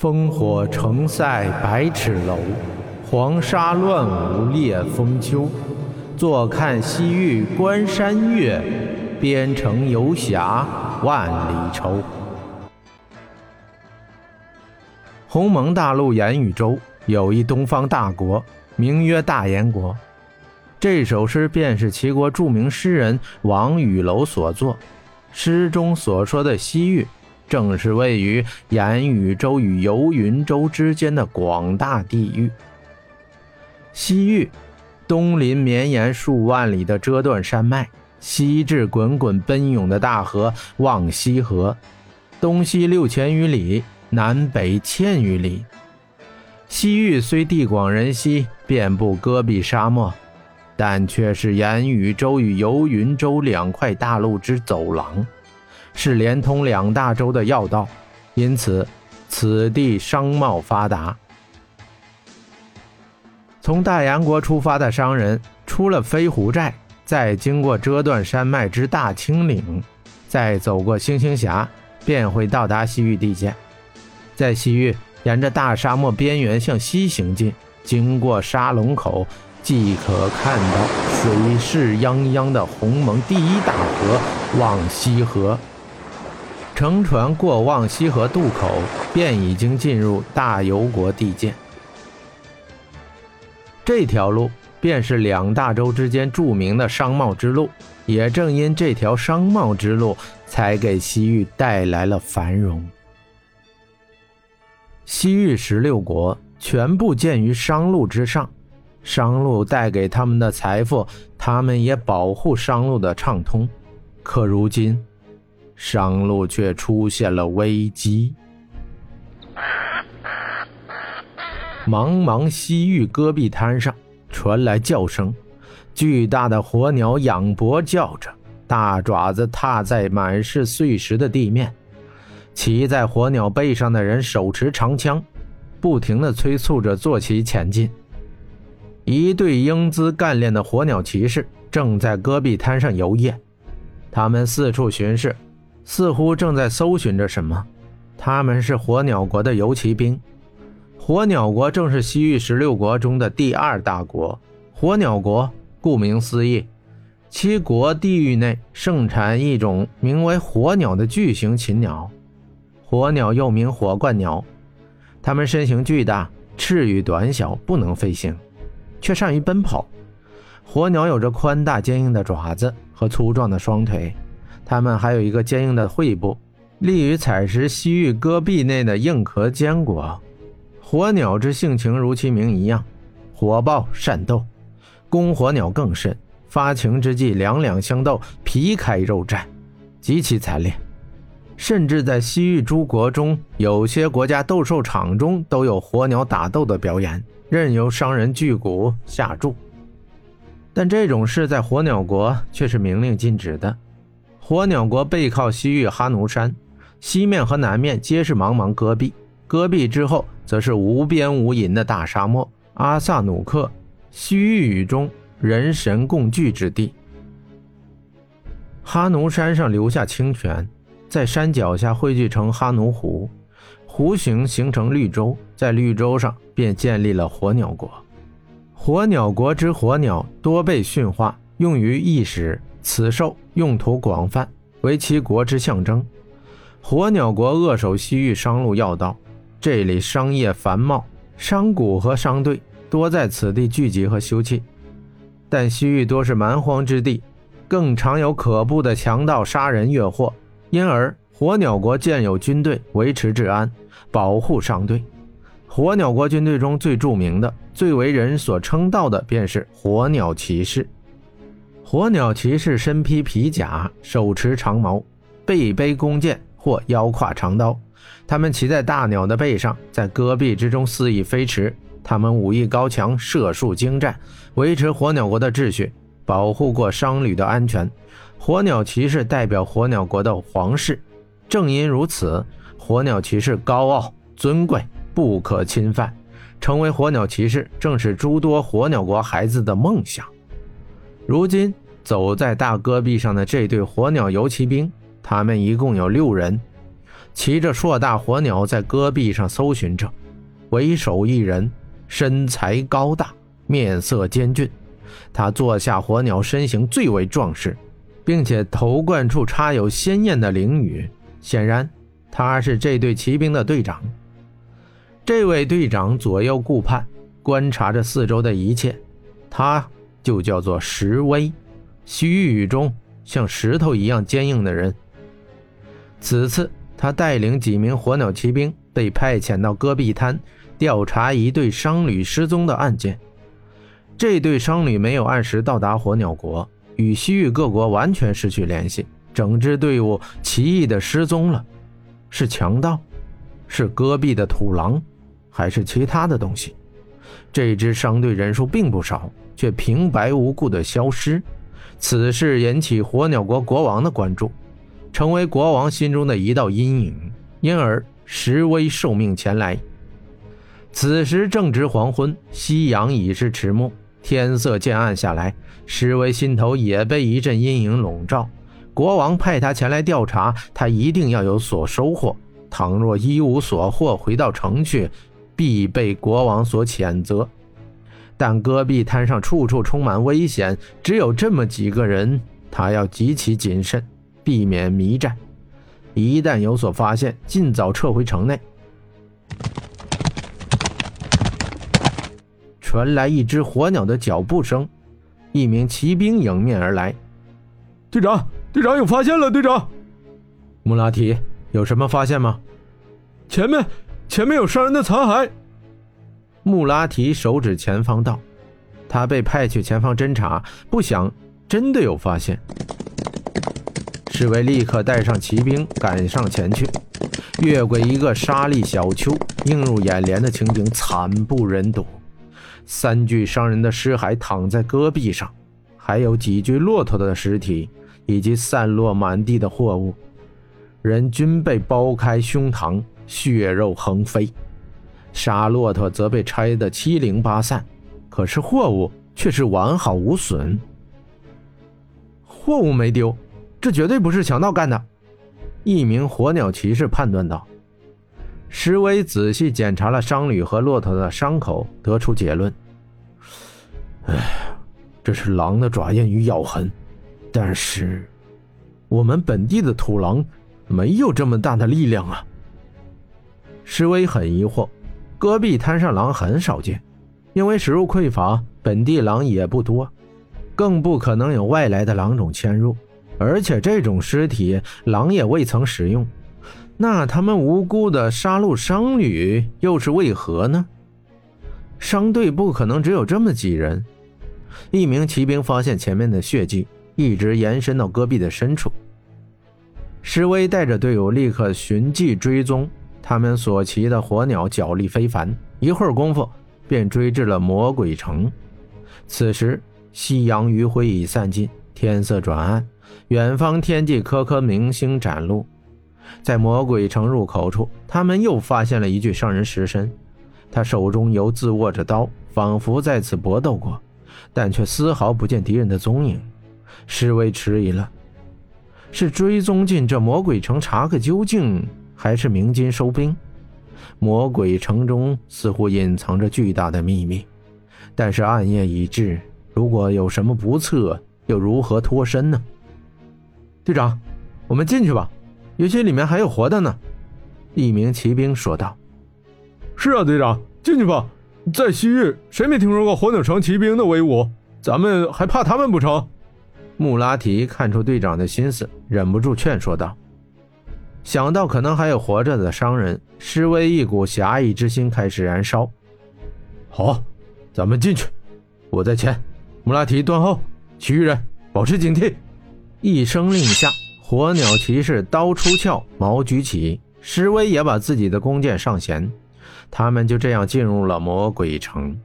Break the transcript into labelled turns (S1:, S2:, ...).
S1: 烽火城塞百尺楼，黄沙乱舞烈风秋。坐看西域关山月，边城游侠万里愁。鸿蒙大陆严宇州有一东方大国，名曰大燕国。这首诗便是齐国著名诗人王雨楼所作。诗中所说的西域。正是位于言语州与游云州之间的广大地域。西域，东临绵延数万里的遮断山脉，西至滚滚奔涌的大河望西河，东西六千余里，南北千余里。西域虽地广人稀，遍布戈壁沙漠，但却是言语州与游云州两块大陆之走廊。是连通两大洲的要道，因此此地商贸发达。从大洋国出发的商人，出了飞狐寨，再经过遮断山脉之大青岭，再走过星星峡，便会到达西域地界。在西域，沿着大沙漠边缘向西行进，经过沙龙口，即可看到水势泱泱的鸿蒙第一大河望西河。乘船过望西河渡口，便已经进入大游国地界。这条路便是两大洲之间著名的商贸之路，也正因这条商贸之路，才给西域带来了繁荣。西域十六国全部建于商路之上，商路带给他们的财富，他们也保护商路的畅通。可如今，商路却出现了危机。茫茫西域戈壁滩上传来叫声，巨大的火鸟仰脖叫着，大爪子踏在满是碎石的地面。骑在火鸟背上的人手持长枪，不停地催促着坐骑前进。一队英姿干练的火鸟骑士正在戈壁滩上游曳，他们四处巡视。似乎正在搜寻着什么。他们是火鸟国的游骑兵。火鸟国正是西域十六国中的第二大国。火鸟国顾名思义，其国地域内盛产一种名为火鸟的巨型禽鸟。火鸟又名火冠鸟。它们身形巨大，翅羽短小，不能飞行，却善于奔跑。火鸟有着宽大坚硬的爪子和粗壮的双腿。它们还有一个坚硬的喙部，利于采食西域戈壁内的硬壳坚果。火鸟之性情如其名一样，火爆善斗。公火鸟更甚，发情之际两两相斗，皮开肉绽，极其惨烈。甚至在西域诸国中，有些国家斗兽场中都有火鸟打斗的表演，任由商人巨贾下注。但这种事在火鸟国却是明令禁止的。火鸟国背靠西域哈奴山，西面和南面皆是茫茫戈壁，戈壁之后则是无边无垠的大沙漠阿萨努克，西域语中人神共聚之地。哈奴山上留下清泉，在山脚下汇聚成哈奴湖，湖形形成绿洲，在绿洲上便建立了火鸟国。火鸟国之火鸟多被驯化，用于役使。此兽用途广泛，为其国之象征。火鸟国扼守西域商路要道，这里商业繁茂，商贾和商队多在此地聚集和休憩。但西域多是蛮荒之地，更常有可怖的强盗杀人越货，因而火鸟国建有军队维持治安，保护商队。火鸟国军队中最著名的、最为人所称道的，便是火鸟骑士。火鸟骑士身披皮甲，手持长矛，背背弓箭或腰挎长刀。他们骑在大鸟的背上，在戈壁之中肆意飞驰。他们武艺高强，射术精湛，维持火鸟国的秩序，保护过商旅的安全。火鸟骑士代表火鸟国的皇室，正因如此，火鸟骑士高傲尊贵，不可侵犯。成为火鸟骑士，正是诸多火鸟国孩子的梦想。如今。走在大戈壁上的这队火鸟游骑兵，他们一共有六人。骑着硕大火鸟在戈壁上搜寻着，为首一人，身材高大，面色坚峻。他坐下火鸟，身形最为壮实，并且头冠处插有鲜艳的翎羽，显然他是这队骑兵的队长。这位队长左右顾盼，观察着四周的一切。他就叫做石威，西域语中像石头一样坚硬的人。此次他带领几名火鸟骑兵被派遣到戈壁滩，调查一对商旅失踪的案件。这对商旅没有按时到达火鸟国，与西域各国完全失去联系，整支队伍奇异的失踪了。是强盗？是戈壁的土狼？还是其他的东西？这支商队人数并不少，却平白无故的消失。此事引起火鸟国国王的关注，成为国王心中的一道阴影。因而石威受命前来。此时正值黄昏，夕阳已是迟暮，天色渐暗下来。石威心头也被一阵阴影笼罩。国王派他前来调查，他一定要有所收获。倘若一无所获，回到城去。必被国王所谴责，但戈壁滩上处处充满危险，只有这么几个人，他要极其谨慎，避免迷战。一旦有所发现，尽早撤回城内。传来一只火鸟的脚步声，一名骑兵迎面而来。
S2: 队长，队长有发现了，队长。
S1: 穆拉提，有什么发现吗？
S2: 前面。前面有商人的残骸。
S1: 穆拉提手指前方道：“他被派去前方侦查，不想真的有发现。”侍卫立刻带上骑兵赶上前去，越过一个沙砾小丘，映入眼帘的情景惨不忍睹：三具商人的尸骸躺在戈壁上，还有几具骆驼的尸体，以及散落满地的货物，人均被剥开胸膛。血肉横飞，杀骆驼则被拆得七零八散，可是货物却是完好无损。货物没丢，这绝对不是强盗干的。一名火鸟骑士判断道。石威仔细检查了商旅和骆驼的伤口，得出结论：哎，这是狼的爪印与咬痕。但是，我们本地的土狼没有这么大的力量啊。石威很疑惑，戈壁滩上狼很少见，因为食物匮乏，本地狼也不多，更不可能有外来的狼种迁入。而且这种尸体狼也未曾食用，那他们无辜的杀戮商旅又是为何呢？商队不可能只有这么几人。一名骑兵发现前面的血迹一直延伸到戈壁的深处，施威带着队友立刻寻迹追踪。他们所骑的火鸟脚力非凡，一会儿功夫便追至了魔鬼城。此时夕阳余晖已散尽，天色转暗，远方天际颗颗明星展露。在魔鬼城入口处，他们又发现了一具商人尸身，他手中犹自握着刀，仿佛在此搏斗过，但却丝毫不见敌人的踪影。侍卫迟疑了，是追踪进这魔鬼城查个究竟？还是鸣金收兵，魔鬼城中似乎隐藏着巨大的秘密，但是暗夜已至，如果有什么不测，又如何脱身呢？
S2: 队长，我们进去吧，也许里面还有活的呢。”
S1: 一名骑兵说道。
S2: “是啊，队长，进去吧。在西域，谁没听说过火鸟城骑兵的威武？咱们还怕他们不成？”
S1: 穆拉提看出队长的心思，忍不住劝说道。想到可能还有活着的商人，施威一股侠义之心开始燃烧。
S2: 好，咱们进去，我在前，穆拉提断后，其余人保持警惕。
S1: 一声令下，火鸟骑士刀出鞘，矛举起，施威也把自己的弓箭上弦。他们就这样进入了魔鬼城。